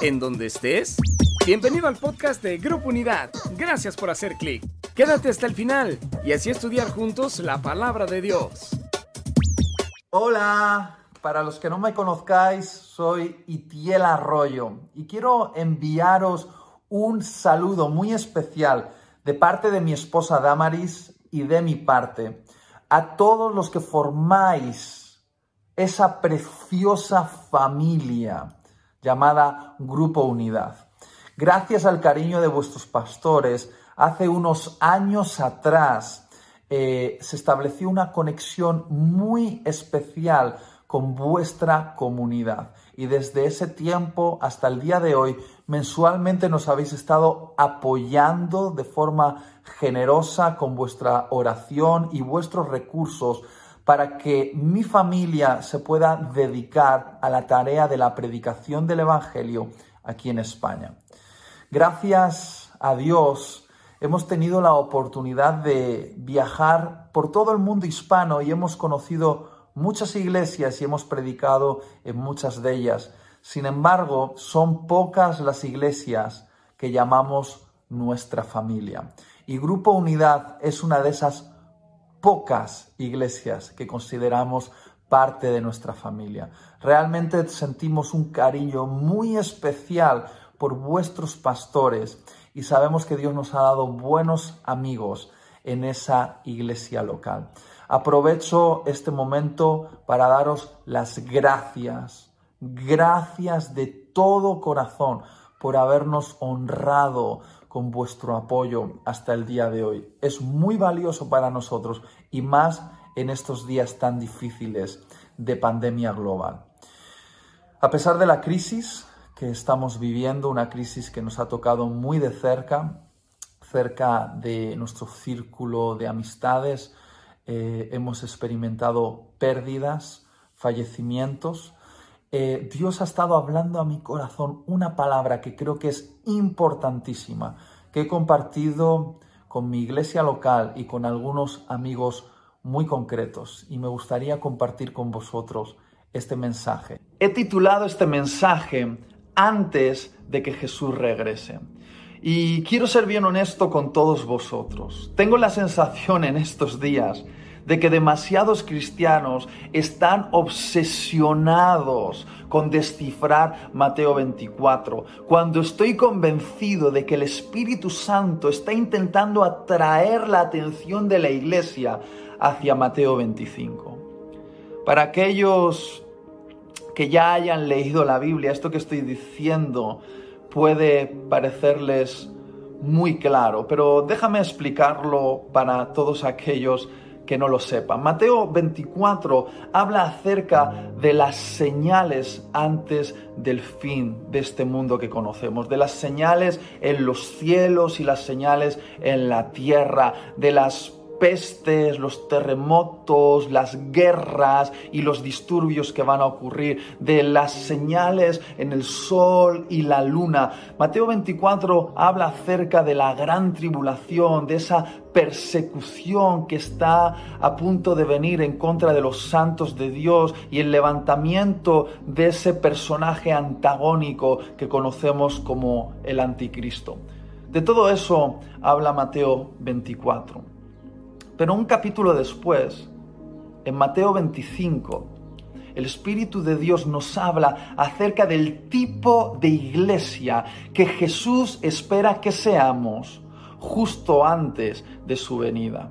en donde estés. Bienvenido al podcast de Grupo Unidad. Gracias por hacer clic. Quédate hasta el final y así estudiar juntos la palabra de Dios. Hola, para los que no me conozcáis, soy Itiel Arroyo y quiero enviaros un saludo muy especial de parte de mi esposa Damaris y de mi parte a todos los que formáis esa preciosa familia llamada Grupo Unidad. Gracias al cariño de vuestros pastores, hace unos años atrás eh, se estableció una conexión muy especial con vuestra comunidad. Y desde ese tiempo hasta el día de hoy, mensualmente nos habéis estado apoyando de forma generosa con vuestra oración y vuestros recursos para que mi familia se pueda dedicar a la tarea de la predicación del Evangelio aquí en España. Gracias a Dios hemos tenido la oportunidad de viajar por todo el mundo hispano y hemos conocido muchas iglesias y hemos predicado en muchas de ellas. Sin embargo, son pocas las iglesias que llamamos nuestra familia. Y Grupo Unidad es una de esas pocas iglesias que consideramos parte de nuestra familia. Realmente sentimos un cariño muy especial por vuestros pastores y sabemos que Dios nos ha dado buenos amigos en esa iglesia local. Aprovecho este momento para daros las gracias, gracias de todo corazón por habernos honrado con vuestro apoyo hasta el día de hoy. Es muy valioso para nosotros y más en estos días tan difíciles de pandemia global. A pesar de la crisis que estamos viviendo, una crisis que nos ha tocado muy de cerca, cerca de nuestro círculo de amistades, eh, hemos experimentado pérdidas, fallecimientos, eh, Dios ha estado hablando a mi corazón una palabra que creo que es importantísima, que he compartido con mi iglesia local y con algunos amigos muy concretos y me gustaría compartir con vosotros este mensaje. He titulado este mensaje antes de que Jesús regrese. Y quiero ser bien honesto con todos vosotros. Tengo la sensación en estos días de que demasiados cristianos están obsesionados con descifrar Mateo 24, cuando estoy convencido de que el Espíritu Santo está intentando atraer la atención de la iglesia hacia Mateo 25. Para aquellos que ya hayan leído la Biblia, esto que estoy diciendo puede parecerles muy claro, pero déjame explicarlo para todos aquellos que no lo sepan. Mateo 24 habla acerca de las señales antes del fin de este mundo que conocemos, de las señales en los cielos y las señales en la tierra, de las pestes, los terremotos, las guerras y los disturbios que van a ocurrir, de las señales en el sol y la luna. Mateo 24 habla acerca de la gran tribulación, de esa persecución que está a punto de venir en contra de los santos de Dios y el levantamiento de ese personaje antagónico que conocemos como el anticristo. De todo eso habla Mateo 24. Pero un capítulo después, en Mateo 25, el Espíritu de Dios nos habla acerca del tipo de iglesia que Jesús espera que seamos justo antes de su venida.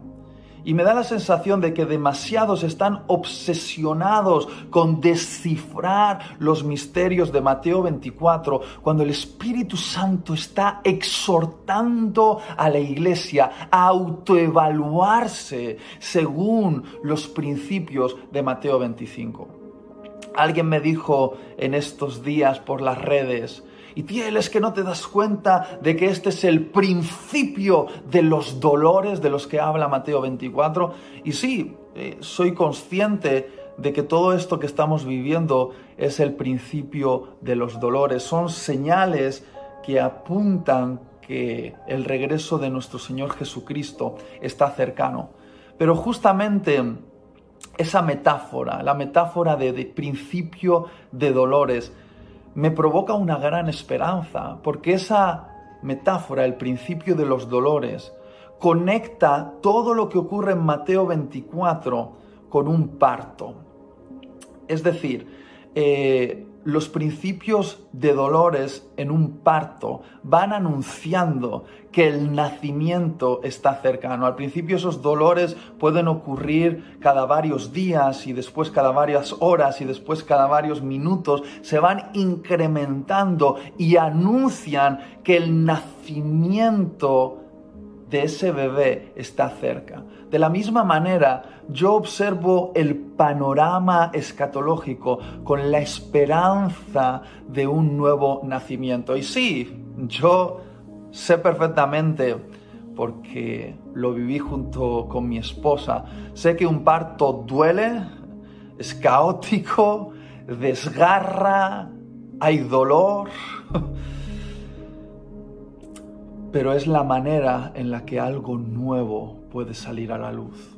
Y me da la sensación de que demasiados están obsesionados con descifrar los misterios de Mateo 24, cuando el Espíritu Santo está exhortando a la iglesia a autoevaluarse según los principios de Mateo 25. Alguien me dijo en estos días por las redes, y Tiel, es que no te das cuenta de que este es el principio de los dolores de los que habla Mateo 24. Y sí, eh, soy consciente de que todo esto que estamos viviendo es el principio de los dolores. Son señales que apuntan que el regreso de nuestro Señor Jesucristo está cercano. Pero justamente esa metáfora, la metáfora de principio de dolores, me provoca una gran esperanza, porque esa metáfora, el principio de los dolores, conecta todo lo que ocurre en Mateo 24 con un parto. Es decir, eh, los principios de dolores en un parto van anunciando que el nacimiento está cercano. Al principio esos dolores pueden ocurrir cada varios días y después cada varias horas y después cada varios minutos. Se van incrementando y anuncian que el nacimiento de ese bebé está cerca. De la misma manera, yo observo el panorama escatológico con la esperanza de un nuevo nacimiento. Y sí, yo sé perfectamente, porque lo viví junto con mi esposa, sé que un parto duele, es caótico, desgarra, hay dolor, pero es la manera en la que algo nuevo puede salir a la luz.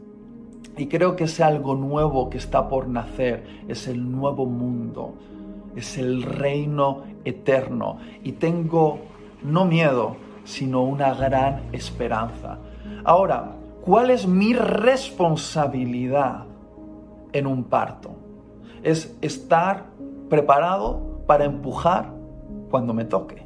Y creo que ese algo nuevo que está por nacer es el nuevo mundo, es el reino eterno. Y tengo no miedo, sino una gran esperanza. Ahora, ¿cuál es mi responsabilidad en un parto? Es estar preparado para empujar cuando me toque.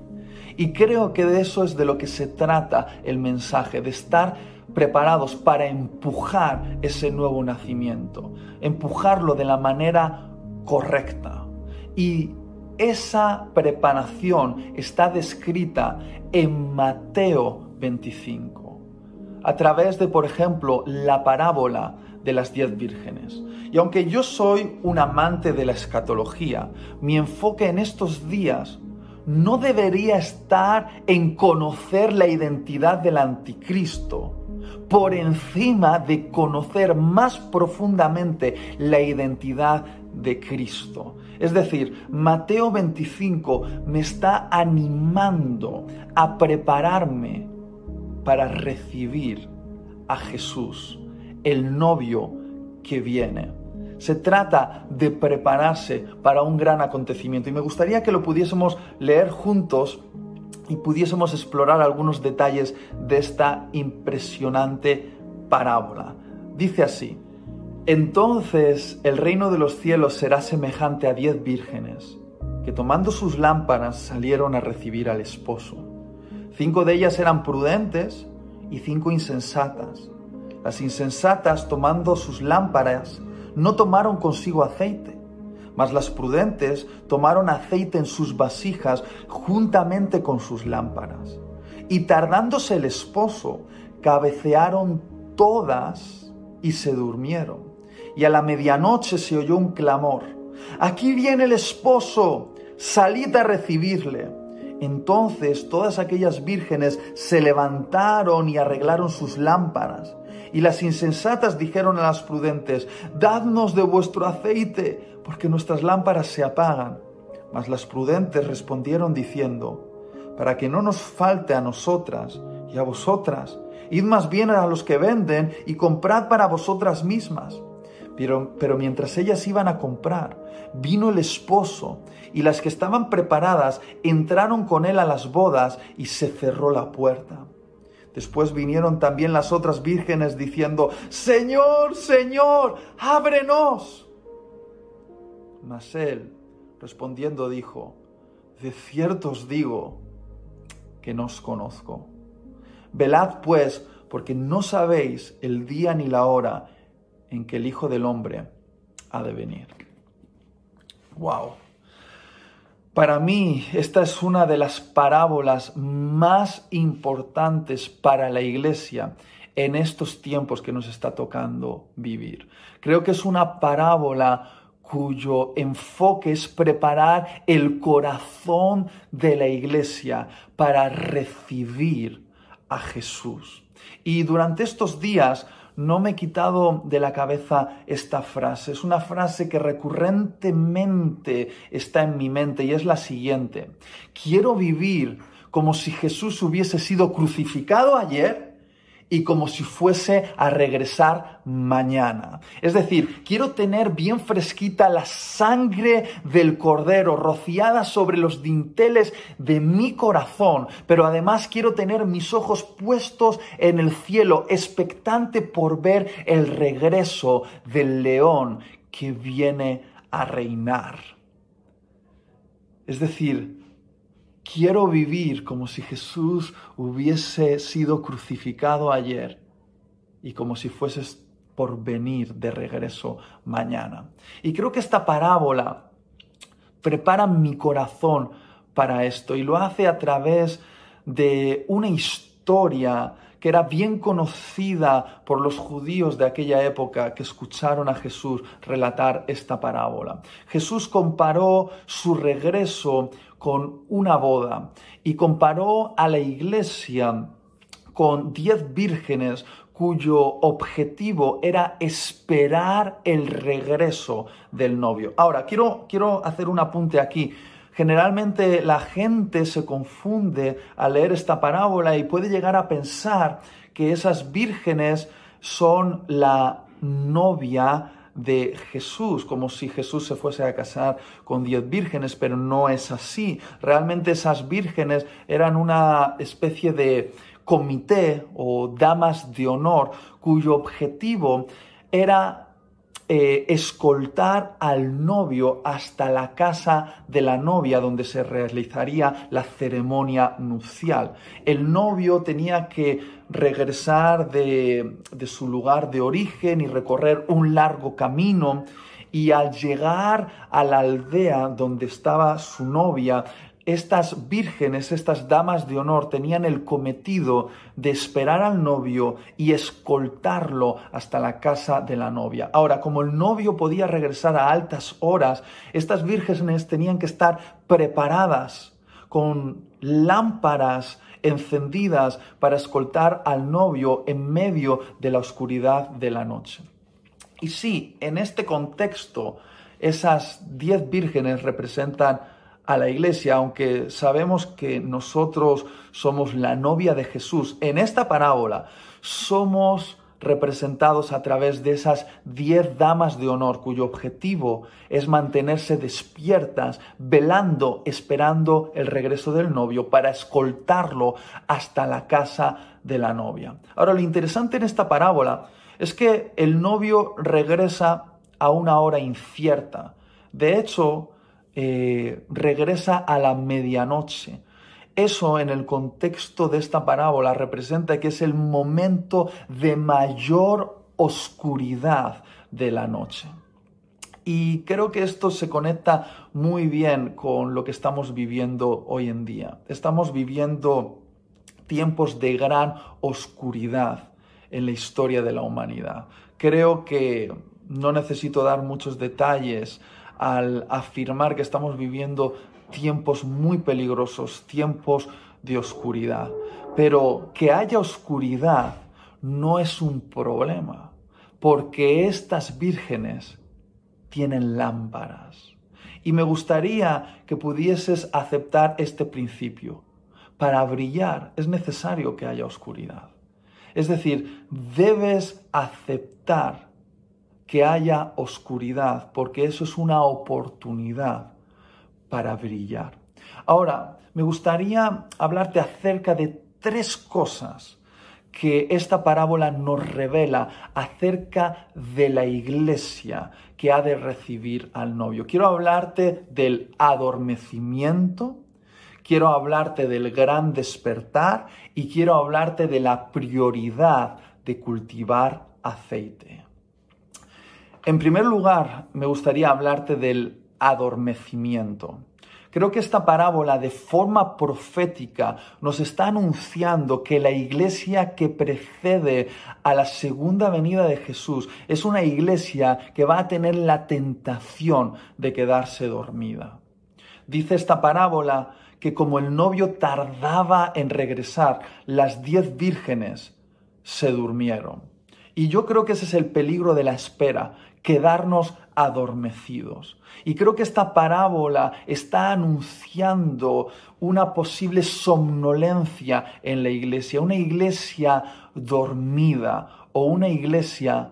Y creo que de eso es de lo que se trata el mensaje, de estar preparados para empujar ese nuevo nacimiento, empujarlo de la manera correcta. Y esa preparación está descrita en Mateo 25, a través de, por ejemplo, la parábola de las diez vírgenes. Y aunque yo soy un amante de la escatología, mi enfoque en estos días no debería estar en conocer la identidad del anticristo, por encima de conocer más profundamente la identidad de Cristo. Es decir, Mateo 25 me está animando a prepararme para recibir a Jesús, el novio que viene. Se trata de prepararse para un gran acontecimiento y me gustaría que lo pudiésemos leer juntos y pudiésemos explorar algunos detalles de esta impresionante parábola. Dice así, entonces el reino de los cielos será semejante a diez vírgenes, que tomando sus lámparas salieron a recibir al esposo. Cinco de ellas eran prudentes y cinco insensatas. Las insensatas, tomando sus lámparas, no tomaron consigo aceite mas las prudentes tomaron aceite en sus vasijas juntamente con sus lámparas. Y tardándose el esposo, cabecearon todas y se durmieron. Y a la medianoche se oyó un clamor. Aquí viene el esposo, salid a recibirle. Entonces todas aquellas vírgenes se levantaron y arreglaron sus lámparas. Y las insensatas dijeron a las prudentes, dadnos de vuestro aceite, porque nuestras lámparas se apagan. Mas las prudentes respondieron diciendo, para que no nos falte a nosotras y a vosotras, id más bien a los que venden y comprad para vosotras mismas. Pero, pero mientras ellas iban a comprar, vino el esposo, y las que estaban preparadas entraron con él a las bodas y se cerró la puerta. Después vinieron también las otras vírgenes diciendo, Señor, Señor, ábrenos. Mas él, respondiendo, dijo, De cierto os digo que no os conozco. Velad pues, porque no sabéis el día ni la hora en que el Hijo del Hombre ha de venir. Wow. Para mí, esta es una de las parábolas más importantes para la iglesia en estos tiempos que nos está tocando vivir. Creo que es una parábola cuyo enfoque es preparar el corazón de la iglesia para recibir a Jesús. Y durante estos días no me he quitado de la cabeza esta frase. Es una frase que recurrentemente está en mi mente y es la siguiente. Quiero vivir como si Jesús hubiese sido crucificado ayer y como si fuese a regresar mañana. Es decir, quiero tener bien fresquita la sangre del cordero rociada sobre los dinteles de mi corazón, pero además quiero tener mis ojos puestos en el cielo, expectante por ver el regreso del león que viene a reinar. Es decir, Quiero vivir como si Jesús hubiese sido crucificado ayer y como si fueses por venir de regreso mañana. Y creo que esta parábola prepara mi corazón para esto y lo hace a través de una historia que era bien conocida por los judíos de aquella época que escucharon a Jesús relatar esta parábola. Jesús comparó su regreso con una boda y comparó a la iglesia con diez vírgenes cuyo objetivo era esperar el regreso del novio. Ahora, quiero, quiero hacer un apunte aquí. Generalmente la gente se confunde al leer esta parábola y puede llegar a pensar que esas vírgenes son la novia de Jesús, como si Jesús se fuese a casar con diez vírgenes, pero no es así. Realmente esas vírgenes eran una especie de comité o damas de honor cuyo objetivo era eh, escoltar al novio hasta la casa de la novia donde se realizaría la ceremonia nupcial. El novio tenía que regresar de, de su lugar de origen y recorrer un largo camino y al llegar a la aldea donde estaba su novia, estas vírgenes, estas damas de honor, tenían el cometido de esperar al novio y escoltarlo hasta la casa de la novia. Ahora, como el novio podía regresar a altas horas, estas vírgenes tenían que estar preparadas con lámparas encendidas para escoltar al novio en medio de la oscuridad de la noche. Y sí, en este contexto, esas diez vírgenes representan a la iglesia, aunque sabemos que nosotros somos la novia de Jesús, en esta parábola somos representados a través de esas diez damas de honor cuyo objetivo es mantenerse despiertas, velando, esperando el regreso del novio para escoltarlo hasta la casa de la novia. Ahora, lo interesante en esta parábola es que el novio regresa a una hora incierta. De hecho, eh, regresa a la medianoche. Eso en el contexto de esta parábola representa que es el momento de mayor oscuridad de la noche. Y creo que esto se conecta muy bien con lo que estamos viviendo hoy en día. Estamos viviendo tiempos de gran oscuridad en la historia de la humanidad. Creo que no necesito dar muchos detalles al afirmar que estamos viviendo tiempos muy peligrosos, tiempos de oscuridad. Pero que haya oscuridad no es un problema, porque estas vírgenes tienen lámparas. Y me gustaría que pudieses aceptar este principio. Para brillar es necesario que haya oscuridad. Es decir, debes aceptar que haya oscuridad, porque eso es una oportunidad para brillar. Ahora, me gustaría hablarte acerca de tres cosas que esta parábola nos revela acerca de la iglesia que ha de recibir al novio. Quiero hablarte del adormecimiento, quiero hablarte del gran despertar y quiero hablarte de la prioridad de cultivar aceite. En primer lugar, me gustaría hablarte del adormecimiento. Creo que esta parábola de forma profética nos está anunciando que la iglesia que precede a la segunda venida de Jesús es una iglesia que va a tener la tentación de quedarse dormida. Dice esta parábola que como el novio tardaba en regresar, las diez vírgenes se durmieron. Y yo creo que ese es el peligro de la espera, quedarnos adormecidos. Y creo que esta parábola está anunciando una posible somnolencia en la iglesia, una iglesia dormida o una iglesia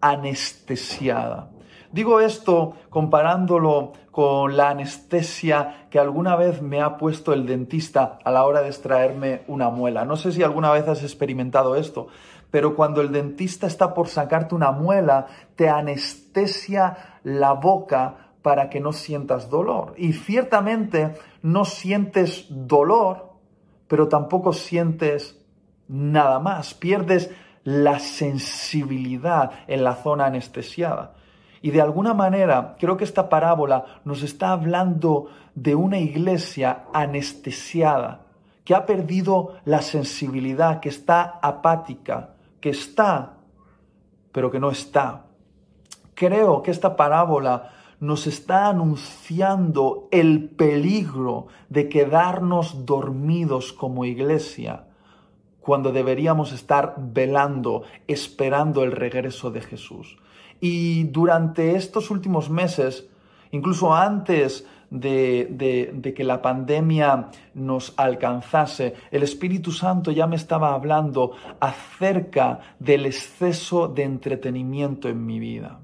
anestesiada. Digo esto comparándolo con la anestesia que alguna vez me ha puesto el dentista a la hora de extraerme una muela. No sé si alguna vez has experimentado esto, pero cuando el dentista está por sacarte una muela, te anestesia la boca para que no sientas dolor. Y ciertamente no sientes dolor, pero tampoco sientes nada más. Pierdes la sensibilidad en la zona anestesiada. Y de alguna manera creo que esta parábola nos está hablando de una iglesia anestesiada, que ha perdido la sensibilidad, que está apática, que está, pero que no está. Creo que esta parábola nos está anunciando el peligro de quedarnos dormidos como iglesia cuando deberíamos estar velando, esperando el regreso de Jesús. Y durante estos últimos meses, incluso antes de, que la pandemia nos alcanzase, el Espíritu Santo ya me estaba hablando acerca del exceso de entretenimiento en mi vida.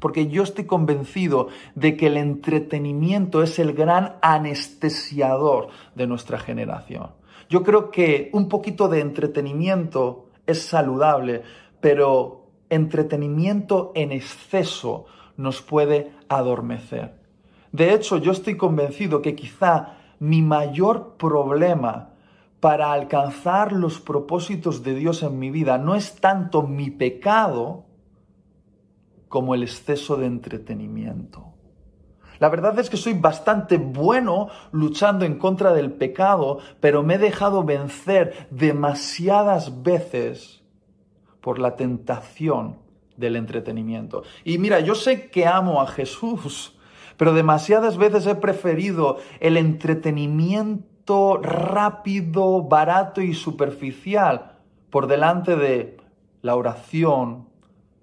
Porque yo estoy convencido de que el entretenimiento es el gran anestesiador de nuestra generación. Yo creo que un poquito de entretenimiento es saludable, pero entretenimiento en exceso nos puede adormecer. De hecho, yo estoy convencido que quizá mi mayor problema para alcanzar los propósitos de Dios en mi vida no es tanto mi pecado como el exceso de entretenimiento. La verdad es que soy bastante bueno luchando en contra del pecado, pero me he dejado vencer demasiadas veces por la tentación del entretenimiento. Y mira, yo sé que amo a Jesús, pero demasiadas veces he preferido el entretenimiento rápido, barato y superficial por delante de la oración,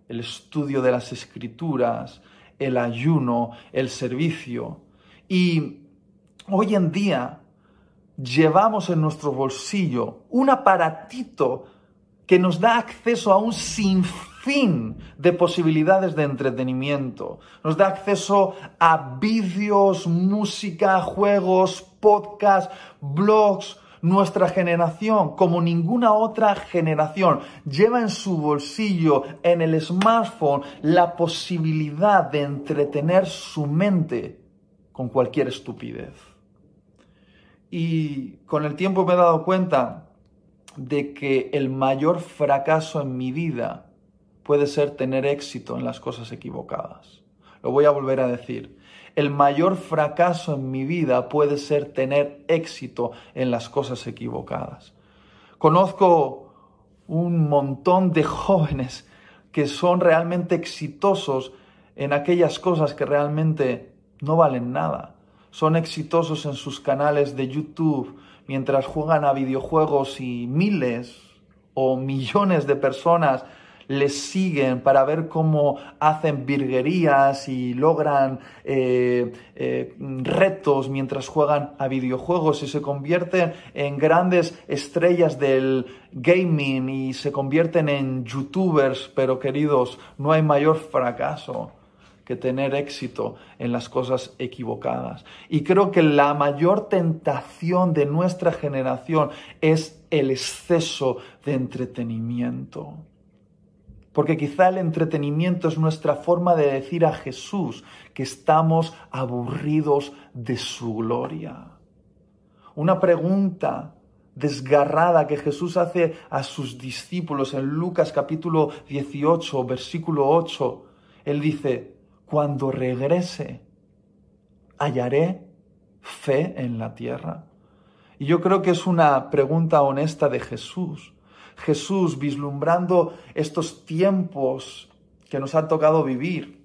el estudio de las escrituras, el ayuno, el servicio. Y hoy en día llevamos en nuestro bolsillo un aparatito que nos da acceso a un sinfín de posibilidades de entretenimiento. Nos da acceso a vídeos, música, juegos, podcasts, blogs, nuestra generación, como ninguna otra generación, lleva en su bolsillo, en el smartphone, la posibilidad de entretener su mente con cualquier estupidez. Y con el tiempo me he dado cuenta de que el mayor fracaso en mi vida puede ser tener éxito en las cosas equivocadas. Lo voy a volver a decir el mayor fracaso en mi vida puede ser tener éxito en las cosas equivocadas. Conozco un montón de jóvenes que son realmente exitosos en aquellas cosas que realmente no valen nada. Son exitosos en sus canales de YouTube mientras juegan a videojuegos y miles o millones de personas les siguen para ver cómo hacen virguerías y logran eh, eh, retos mientras juegan a videojuegos y se convierten en grandes estrellas del gaming y se convierten en youtubers, pero queridos, no hay mayor fracaso que tener éxito en las cosas equivocadas. Y creo que la mayor tentación de nuestra generación es el exceso de entretenimiento. Porque quizá el entretenimiento es nuestra forma de decir a Jesús que estamos aburridos de su gloria. Una pregunta desgarrada que Jesús hace a sus discípulos en Lucas capítulo 18, versículo 8. Él dice, cuando regrese, ¿hallaré fe en la tierra? Y yo creo que es una pregunta honesta de Jesús. Jesús, vislumbrando estos tiempos que nos han tocado vivir,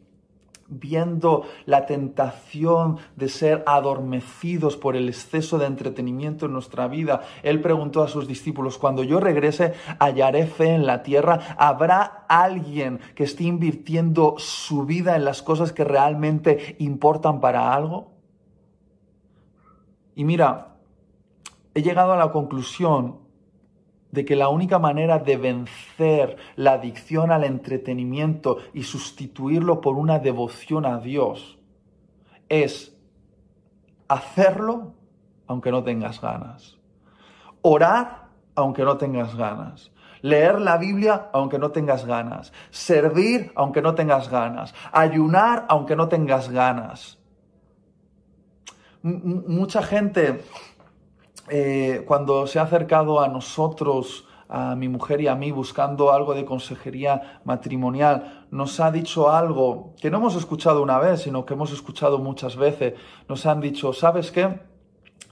viendo la tentación de ser adormecidos por el exceso de entretenimiento en nuestra vida, Él preguntó a sus discípulos, cuando yo regrese, hallaré fe en la tierra, ¿habrá alguien que esté invirtiendo su vida en las cosas que realmente importan para algo? Y mira, he llegado a la conclusión de que la única manera de vencer la adicción al entretenimiento y sustituirlo por una devoción a Dios es hacerlo aunque no tengas ganas. Orar aunque no tengas ganas. Leer la Biblia aunque no tengas ganas. Servir aunque no tengas ganas. Ayunar aunque no tengas ganas. mucha gente eh, cuando se ha acercado a nosotros, a mi mujer y a mí, buscando algo de consejería matrimonial, nos ha dicho algo que no hemos escuchado una vez, sino que hemos escuchado muchas veces. Nos han dicho, ¿sabes qué?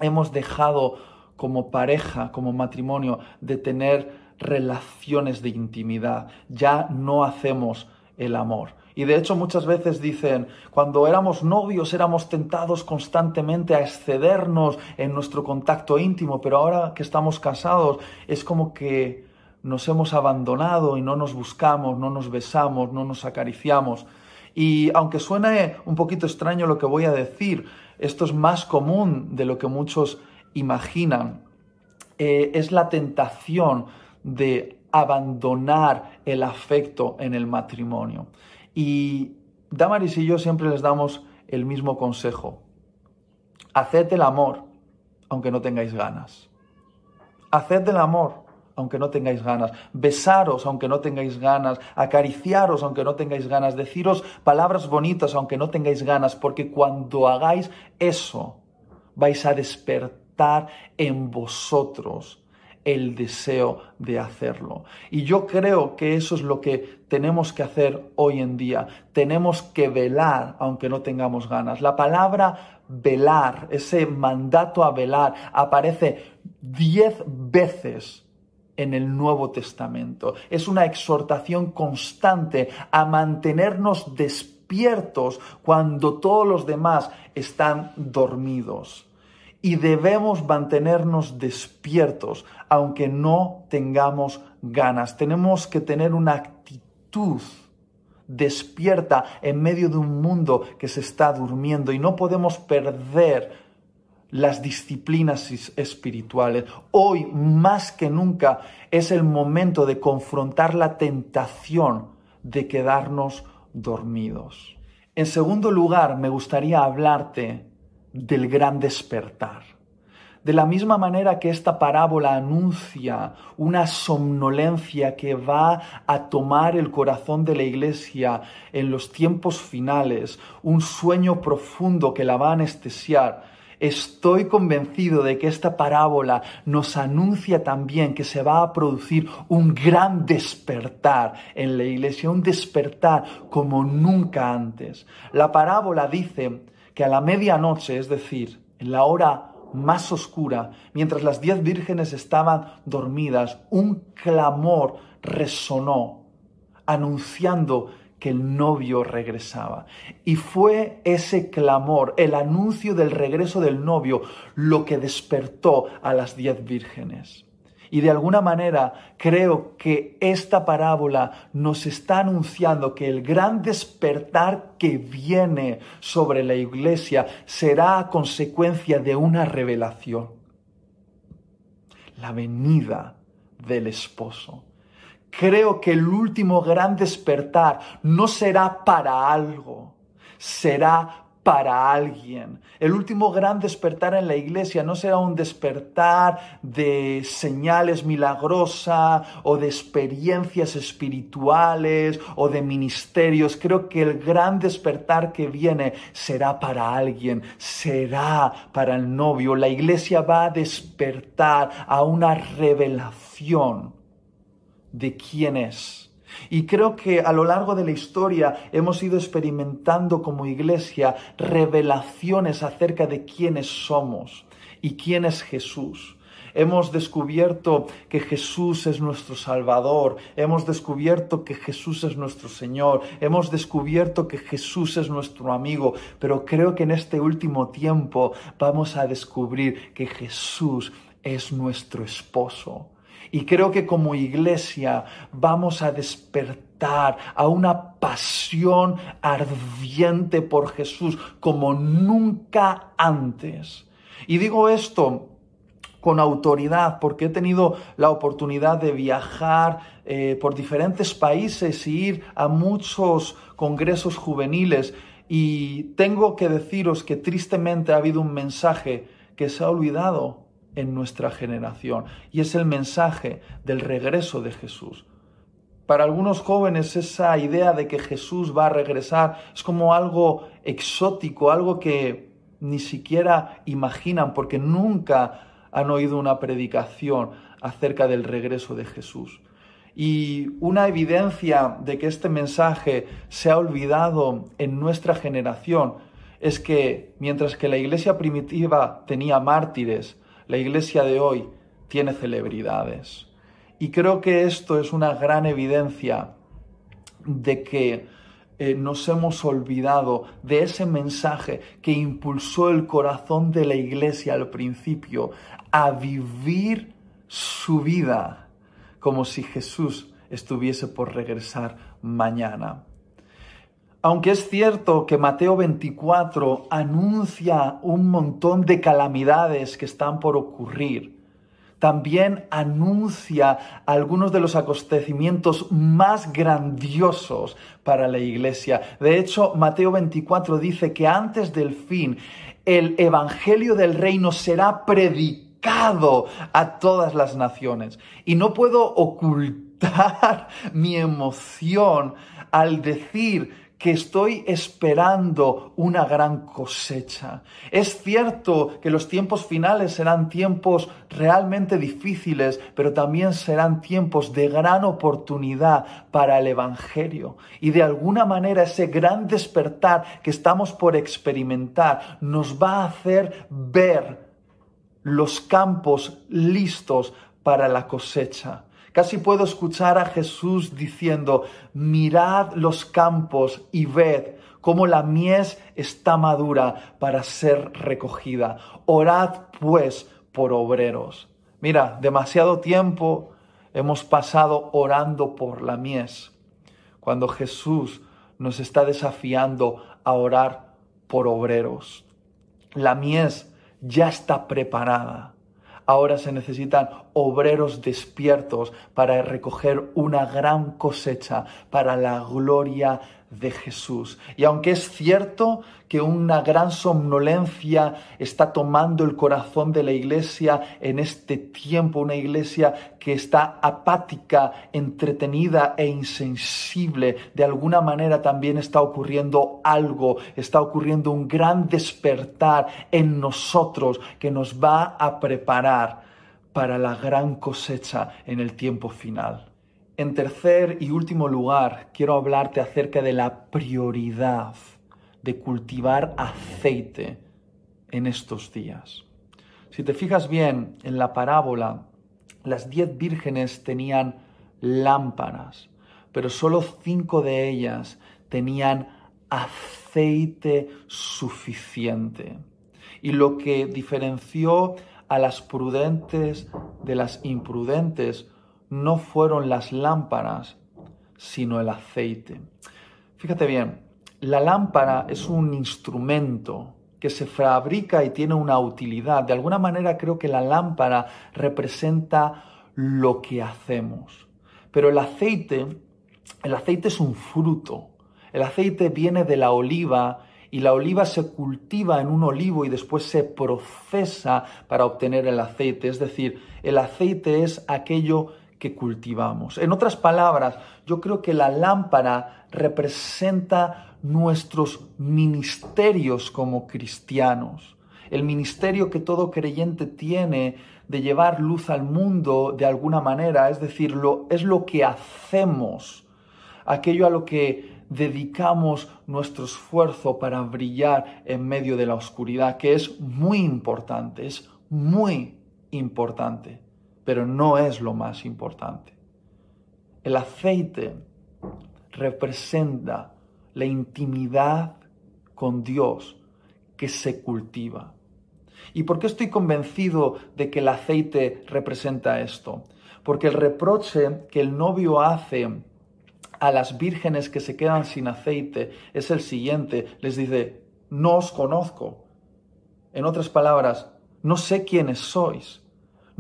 Hemos dejado como pareja, como matrimonio, de tener relaciones de intimidad. Ya no hacemos el amor. Y de hecho muchas veces dicen, cuando éramos novios éramos tentados constantemente a excedernos en nuestro contacto íntimo, pero ahora que estamos casados es como que nos hemos abandonado y no nos buscamos, no nos besamos, no nos acariciamos. Y aunque suene un poquito extraño lo que voy a decir, esto es más común de lo que muchos imaginan. Eh, es la tentación de abandonar el afecto en el matrimonio. Y Damaris y yo siempre les damos el mismo consejo. Haced el amor aunque no tengáis ganas. Haced el amor aunque no tengáis ganas. Besaros aunque no tengáis ganas. Acariciaros aunque no tengáis ganas. Deciros palabras bonitas aunque no tengáis ganas. Porque cuando hagáis eso, vais a despertar en vosotros el deseo de hacerlo. Y yo creo que eso es lo que tenemos que hacer hoy en día. Tenemos que velar aunque no tengamos ganas. La palabra velar, ese mandato a velar, aparece diez veces en el Nuevo Testamento. Es una exhortación constante a mantenernos despiertos cuando todos los demás están dormidos y debemos mantenernos despiertos aunque no tengamos ganas. Tenemos que tener una actitud despierta en medio de un mundo que se está durmiendo y no podemos perder las disciplinas espirituales. Hoy más que nunca es el momento de confrontar la tentación de quedarnos dormidos. En segundo lugar, me gustaría hablarte del gran despertar. De la misma manera que esta parábola anuncia una somnolencia que va a tomar el corazón de la iglesia en los tiempos finales, un sueño profundo que la va a anestesiar, estoy convencido de que esta parábola nos anuncia también que se va a producir un gran despertar en la iglesia, un despertar como nunca antes. La parábola dice a la medianoche, es decir, en la hora más oscura, mientras las diez vírgenes estaban dormidas, un clamor resonó, anunciando que el novio regresaba. Y fue ese clamor, el anuncio del regreso del novio, lo que despertó a las diez vírgenes. Y de alguna manera creo que esta parábola nos está anunciando que el gran despertar que viene sobre la iglesia será a consecuencia de una revelación. La venida del esposo. Creo que el último gran despertar no será para algo, será para alguien. El último gran despertar en la iglesia no será un despertar de señales milagrosas o de experiencias espirituales o de ministerios. Creo que el gran despertar que viene será para alguien, será para el novio. La iglesia va a despertar a una revelación de quién es y creo que a lo largo de la historia hemos ido experimentando como iglesia revelaciones acerca de quiénes somos y quién es Jesús. Hemos descubierto que Jesús es nuestro Salvador. Hemos descubierto que Jesús es nuestro Señor. Hemos descubierto que Jesús es nuestro amigo. Pero creo que en este último tiempo vamos a descubrir que Jesús es nuestro esposo. Y creo que como iglesia vamos a despertar a una pasión ardiente por Jesús como nunca antes. Y digo esto con autoridad, porque he tenido la oportunidad de viajar eh, por diferentes países y ir a muchos congresos juveniles. Y tengo que deciros que tristemente ha habido un mensaje que se ha olvidado en nuestra generación y es el mensaje del regreso de Jesús. Para algunos jóvenes esa idea de que Jesús va a regresar es como algo exótico, algo que ni siquiera imaginan porque nunca han oído una predicación acerca del regreso de Jesús. Y una evidencia de que este mensaje se ha olvidado en nuestra generación es que mientras que la iglesia primitiva tenía mártires, la iglesia de hoy tiene celebridades. Y creo que esto es una gran evidencia de que eh, nos hemos olvidado de ese mensaje que impulsó el corazón de la iglesia al principio a vivir su vida como si Jesús estuviese por regresar mañana. Aunque es cierto que Mateo 24 anuncia un montón de calamidades que están por ocurrir, también anuncia algunos de los acontecimientos más grandiosos para la iglesia. De hecho, Mateo 24 dice que antes del fin el Evangelio del Reino será predicado a todas las naciones. Y no puedo ocultar mi emoción al decir que estoy esperando una gran cosecha. Es cierto que los tiempos finales serán tiempos realmente difíciles, pero también serán tiempos de gran oportunidad para el Evangelio. Y de alguna manera ese gran despertar que estamos por experimentar nos va a hacer ver los campos listos para la cosecha. Casi puedo escuchar a Jesús diciendo, mirad los campos y ved cómo la mies está madura para ser recogida. Orad pues por obreros. Mira, demasiado tiempo hemos pasado orando por la mies, cuando Jesús nos está desafiando a orar por obreros. La mies ya está preparada. Ahora se necesitan obreros despiertos para recoger una gran cosecha para la gloria de Jesús. Y aunque es cierto que una gran somnolencia está tomando el corazón de la iglesia en este tiempo, una iglesia que está apática, entretenida e insensible, de alguna manera también está ocurriendo algo, está ocurriendo un gran despertar en nosotros que nos va a preparar para la gran cosecha en el tiempo final. En tercer y último lugar, quiero hablarte acerca de la prioridad de cultivar aceite en estos días. Si te fijas bien en la parábola, las diez vírgenes tenían lámparas, pero solo cinco de ellas tenían aceite suficiente. Y lo que diferenció a las prudentes de las imprudentes no fueron las lámparas, sino el aceite. Fíjate bien, la lámpara es un instrumento que se fabrica y tiene una utilidad. De alguna manera creo que la lámpara representa lo que hacemos. Pero el aceite, el aceite es un fruto. El aceite viene de la oliva y la oliva se cultiva en un olivo y después se procesa para obtener el aceite. Es decir, el aceite es aquello que cultivamos. En otras palabras, yo creo que la lámpara representa nuestros ministerios como cristianos. El ministerio que todo creyente tiene de llevar luz al mundo de alguna manera, es decir, lo, es lo que hacemos, aquello a lo que dedicamos nuestro esfuerzo para brillar en medio de la oscuridad, que es muy importante, es muy importante, pero no es lo más importante. El aceite representa la intimidad con Dios que se cultiva. ¿Y por qué estoy convencido de que el aceite representa esto? Porque el reproche que el novio hace a las vírgenes que se quedan sin aceite es el siguiente. Les dice, no os conozco. En otras palabras, no sé quiénes sois.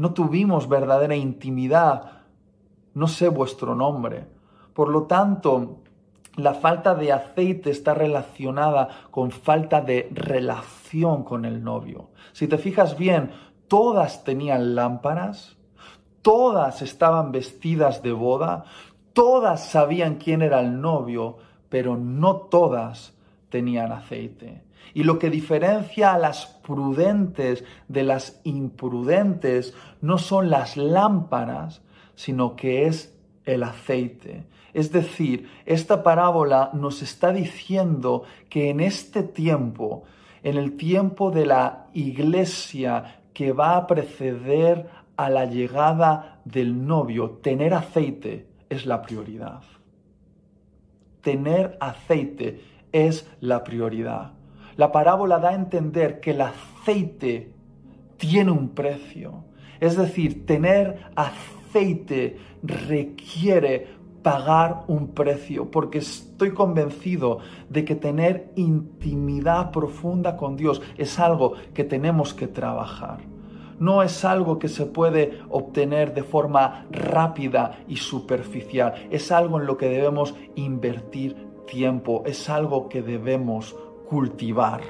No tuvimos verdadera intimidad. No sé vuestro nombre. Por lo tanto, la falta de aceite está relacionada con falta de relación con el novio. Si te fijas bien, todas tenían lámparas, todas estaban vestidas de boda, todas sabían quién era el novio, pero no todas tenían aceite. Y lo que diferencia a las prudentes de las imprudentes no son las lámparas, sino que es el aceite. Es decir, esta parábola nos está diciendo que en este tiempo, en el tiempo de la iglesia que va a preceder a la llegada del novio, tener aceite es la prioridad. Tener aceite es la prioridad. La parábola da a entender que el aceite tiene un precio. Es decir, tener aceite requiere pagar un precio, porque estoy convencido de que tener intimidad profunda con Dios es algo que tenemos que trabajar. No es algo que se puede obtener de forma rápida y superficial. Es algo en lo que debemos invertir tiempo. Es algo que debemos cultivar.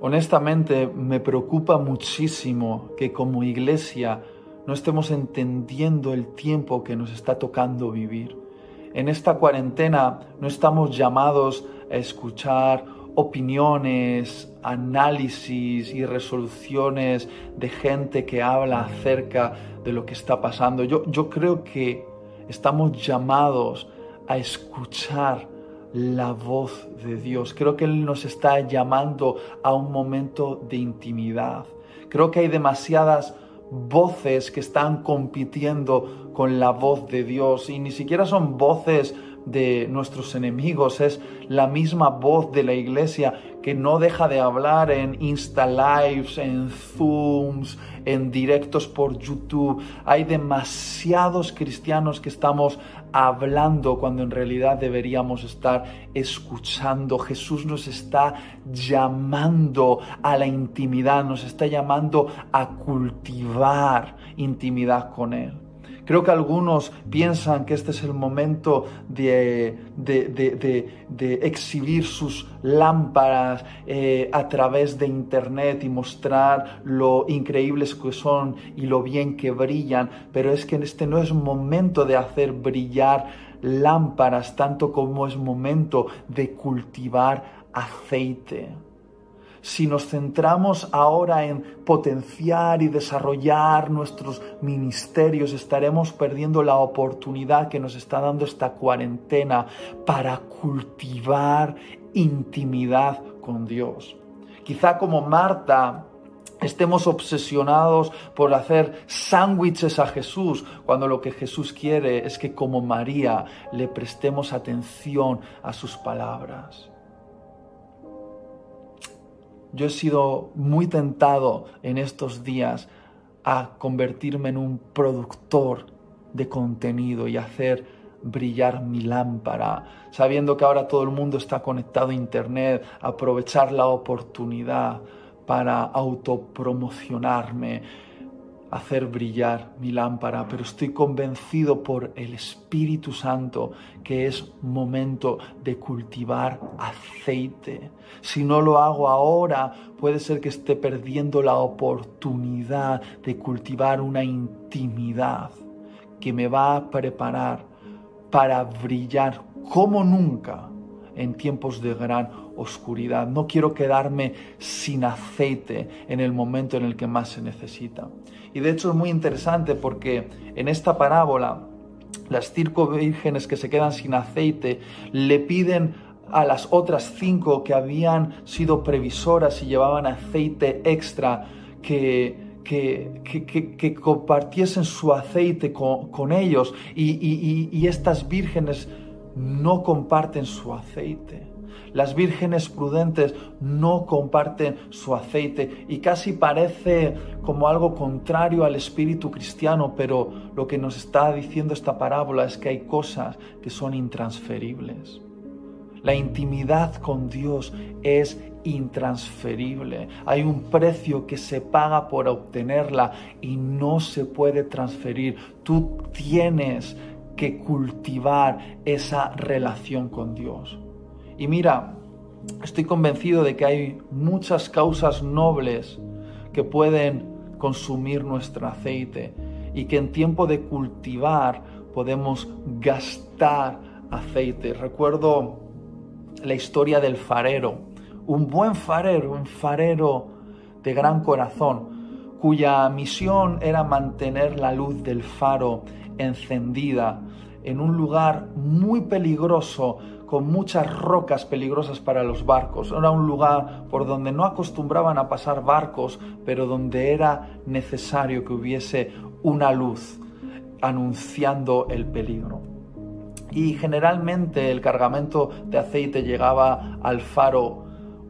Honestamente, me preocupa muchísimo que como iglesia no estemos entendiendo el tiempo que nos está tocando vivir. En esta cuarentena no estamos llamados a escuchar opiniones, análisis y resoluciones de gente que habla acerca de lo que está pasando. Yo, yo creo que estamos llamados a escuchar la voz de Dios. Creo que Él nos está llamando a un momento de intimidad. Creo que hay demasiadas voces que están compitiendo con la voz de Dios y ni siquiera son voces de nuestros enemigos, es la misma voz de la iglesia que no deja de hablar en Insta Lives, en Zooms, en directos por YouTube. Hay demasiados cristianos que estamos hablando cuando en realidad deberíamos estar escuchando. Jesús nos está llamando a la intimidad, nos está llamando a cultivar intimidad con Él. Creo que algunos piensan que este es el momento de, de, exhibir sus lámparas eh, a través de Internet y mostrar lo increíbles que son y lo bien que brillan, pero es que este no es momento de hacer brillar lámparas tanto como es momento de cultivar aceite si nos centramos ahora en potenciar y desarrollar nuestros ministerios, estaremos perdiendo la oportunidad que nos está dando esta cuarentena para cultivar intimidad con Dios. Quizá como Marta estemos obsesionados por hacer sándwiches a Jesús, cuando lo que Jesús quiere es que como María le prestemos atención a sus palabras. Yo he sido muy tentado en estos días a convertirme en un productor de contenido y hacer brillar mi lámpara, sabiendo que ahora todo el mundo está conectado a Internet, aprovechar la oportunidad para autopromocionarme, hacer brillar mi lámpara, pero estoy convencido por el Espíritu Santo que es momento de cultivar aceite. Si no lo hago ahora, puede ser que esté perdiendo la oportunidad de cultivar una intimidad que me va a preparar para brillar como nunca en tiempos de gran oscuridad. No quiero quedarme sin aceite en el momento en el que más se necesita. Y de hecho es muy interesante porque en esta parábola las cinco vírgenes que se quedan sin aceite le piden a las otras cinco que habían sido previsoras y llevaban aceite extra que que, que, compartiesen su aceite con, ellos y, y estas vírgenes no comparten su aceite. Las vírgenes prudentes no comparten su aceite y casi parece como algo contrario al espíritu cristiano, pero lo que nos está diciendo esta parábola es que hay cosas que son intransferibles. La intimidad con Dios es intransferible. Hay un precio que se paga por obtenerla y no se puede transferir. Tú tienes que cultivar esa relación con Dios. Y mira, estoy convencido de que hay muchas causas nobles que pueden consumir nuestro aceite y que en tiempo de cultivar podemos gastar aceite. Recuerdo la historia del farero, un buen farero, un farero de gran corazón, cuya misión era mantener la luz del faro encendida en un lugar muy peligroso, con muchas rocas peligrosas para los barcos. Era un lugar por donde no acostumbraban a pasar barcos, pero donde era necesario que hubiese una luz anunciando el peligro. Y generalmente el cargamento de aceite llegaba al faro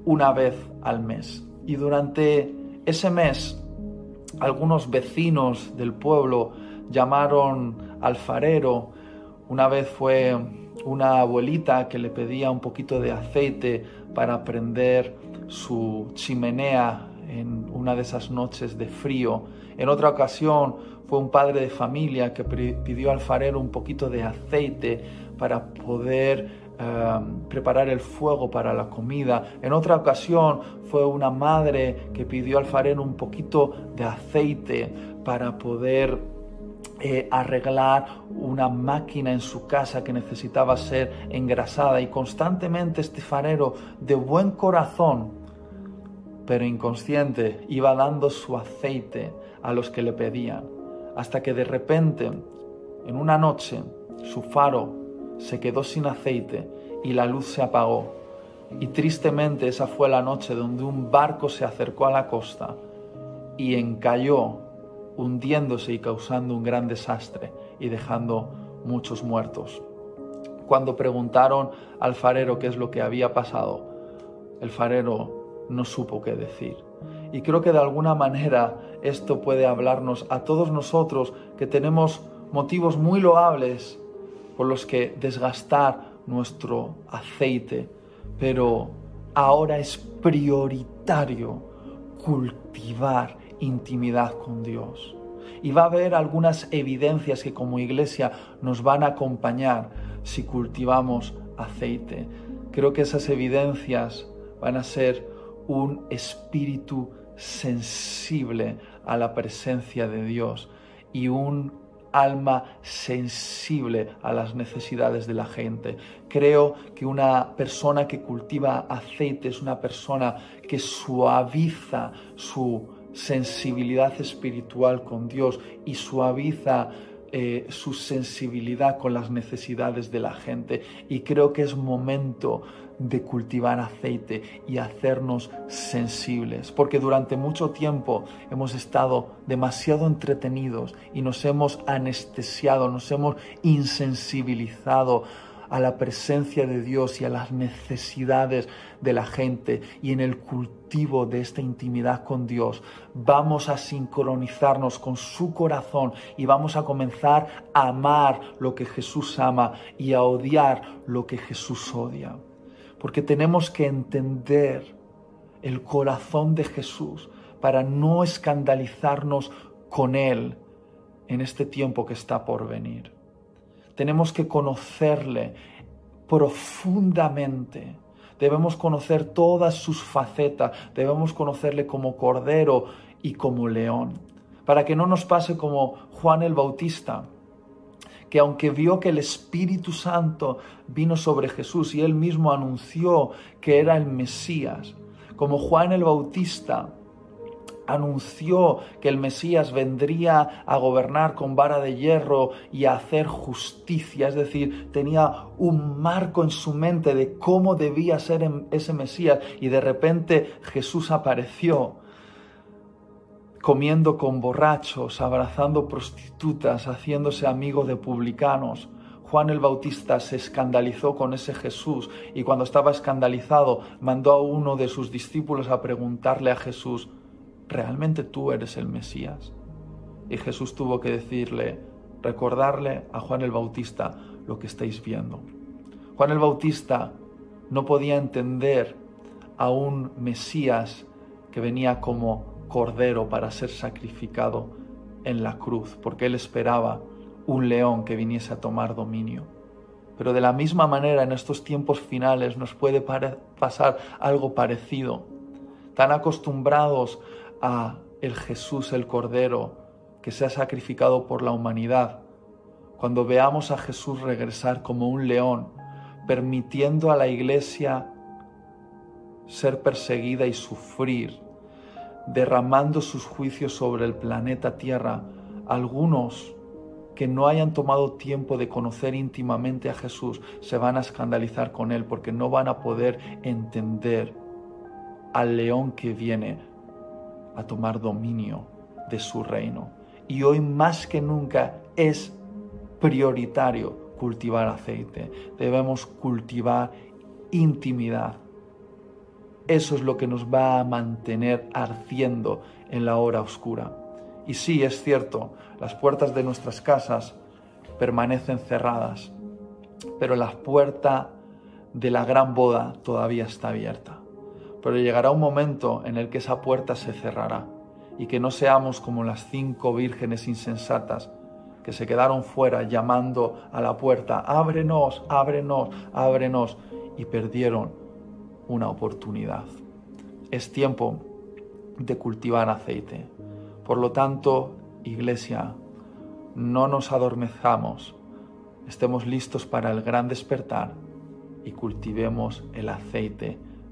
una vez al mes. Y durante ese mes, algunos vecinos del pueblo llamaron al farero. Una vez fue una abuelita que le pedía un poquito de aceite para prender su chimenea en una de esas noches de frío. En otra ocasión fue un padre de familia que pidió al farero un poquito de aceite para poder eh, preparar el fuego para la comida. En otra ocasión fue una madre que pidió al farero un poquito de aceite para poder eh, arreglar una máquina en su casa que necesitaba ser engrasada y constantemente este farero de buen corazón, pero inconsciente, iba dando su aceite a los que le pedían, hasta que de repente, en una noche, su faro se quedó sin aceite y la luz se apagó. Y tristemente esa fue la noche donde un barco se acercó a la costa y encalló hundiéndose y causando un gran desastre y dejando muchos muertos. Cuando preguntaron al farero qué es lo que había pasado, el farero no supo qué decir. Y creo que de alguna manera esto puede hablarnos a todos nosotros que tenemos motivos muy loables por los que desgastar nuestro aceite, pero ahora es prioritario cultivar intimidad con Dios. Y va a haber algunas evidencias que como iglesia nos van a acompañar si cultivamos aceite. Creo que esas evidencias van a ser un espíritu sensible a la presencia de Dios y un alma sensible a las necesidades de la gente. Creo que una persona que cultiva aceite es una persona que suaviza su sensibilidad espiritual con Dios y suaviza eh, su sensibilidad con las necesidades de la gente. Y creo que es momento de cultivar aceite y hacernos sensibles, porque durante mucho tiempo hemos estado demasiado entretenidos y nos hemos anestesiado, nos hemos insensibilizado a la presencia de Dios y a las necesidades de la gente y en el cultivo de esta intimidad con Dios vamos a sincronizarnos con su corazón y vamos a comenzar a amar lo que Jesús ama y a odiar lo que Jesús odia. Porque tenemos que entender el corazón de Jesús para no escandalizarnos con Él en este tiempo que está por venir. Tenemos que conocerle profundamente. Debemos conocer todas sus facetas. Debemos conocerle como cordero y como león. Para que no nos pase como Juan el Bautista, que aunque vio que el Espíritu Santo vino sobre Jesús y él mismo anunció que era el Mesías, como Juan el Bautista anunció que el Mesías vendría a gobernar con vara de hierro y a hacer justicia, es decir, tenía un marco en su mente de cómo debía ser ese Mesías y de repente Jesús apareció comiendo con borrachos, abrazando prostitutas, haciéndose amigo de publicanos. Juan el Bautista se escandalizó con ese Jesús y cuando estaba escandalizado mandó a uno de sus discípulos a preguntarle a Jesús, ¿realmente tú eres el Mesías? Y Jesús tuvo que decirle, recordarle a Juan el Bautista lo que estáis viendo. Juan el Bautista no podía entender a un Mesías que venía como cordero para ser sacrificado en la cruz, porque él esperaba un león que viniese a tomar dominio. Pero de la misma manera en estos tiempos finales nos puede pasar algo parecido. Tan acostumbrados el Jesús el Cordero que se ha sacrificado por la humanidad, cuando veamos a Jesús regresar como un león, permitiendo a la iglesia ser perseguida y sufrir, derramando sus juicios sobre el planeta Tierra, algunos que no hayan tomado tiempo de conocer íntimamente a Jesús se van a escandalizar con Él porque no van a poder entender al león que viene a tomar dominio de su reino. Y hoy más que nunca es prioritario cultivar aceite. Debemos cultivar intimidad eso es lo que nos va a mantener ardiendo en la hora oscura. Y sí, es cierto, las puertas de nuestras casas permanecen cerradas, pero la puerta de la gran boda todavía está abierta. Pero llegará un momento en el que esa puerta se cerrará y que no seamos como las cinco vírgenes insensatas que se quedaron fuera llamando a la puerta, ábrenos, ábrenos, ábrenos, y perdieron una oportunidad. Es tiempo de cultivar aceite. Por lo tanto, iglesia, no nos adormezcamos, estemos listos para el gran despertar y cultivemos el aceite